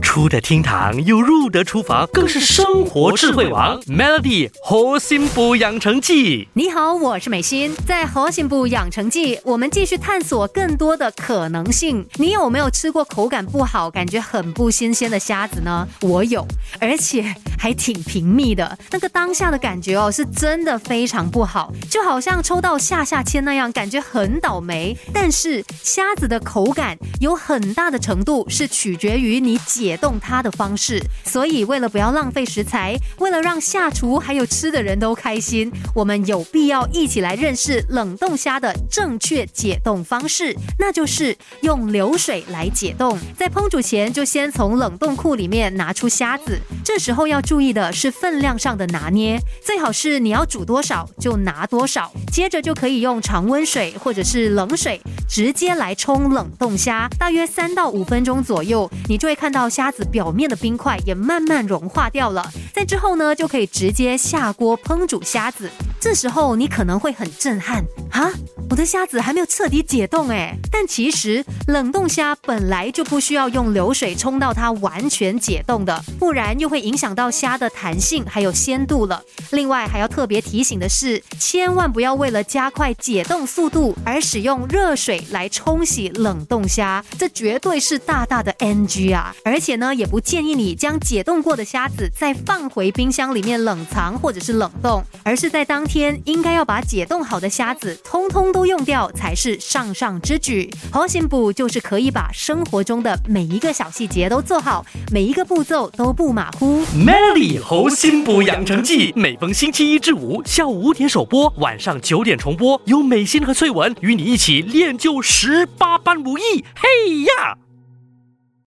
出得厅堂又入得厨房，更是生活智慧王。Melody 核心部养成记，你好，我是美心。在核心部养成记，我们继续探索更多的可能性。你有没有吃过口感不好、感觉很不新鲜的虾子呢？我有，而且还挺频密的。那个当下的感觉哦，是真的非常不好，就好像抽到下下签那样，感觉很倒霉。但是虾子的口感有很大的程度是取决于你解。解冻它的方式，所以为了不要浪费食材，为了让下厨还有吃的人都开心，我们有必要一起来认识冷冻虾的正确解冻方式，那就是用流水来解冻。在烹煮前，就先从冷冻库里面拿出虾子，这时候要注意的是分量上的拿捏，最好是你要煮多少就拿多少，接着就可以用常温水或者是冷水直接来冲冷冻虾，大约三到五分钟左右，你就会看到。虾子表面的冰块也慢慢融化掉了，在之后呢，就可以直接下锅烹煮虾子。这时候你可能会很震撼啊！我的虾子还没有彻底解冻哎，但其实冷冻虾本来就不需要用流水冲到它完全解冻的，不然又会影响到虾的弹性还有鲜度了。另外还要特别提醒的是，千万不要为了加快解冻速度而使用热水来冲洗冷冻虾，这绝对是大大的 NG 啊！而且呢，也不建议你将解冻过的虾子再放回冰箱里面冷藏或者是冷冻，而是在当天应该要把解冻好的虾子通通都用掉才是上上之举。核心补就是可以把生活中的每一个小细节都做好，每一个步骤都不马虎。Melody 核心补养成记，每逢星期一至五下午五点首播，晚上九点重播，有美心和翠文与你一起练就十八般武艺。嘿呀！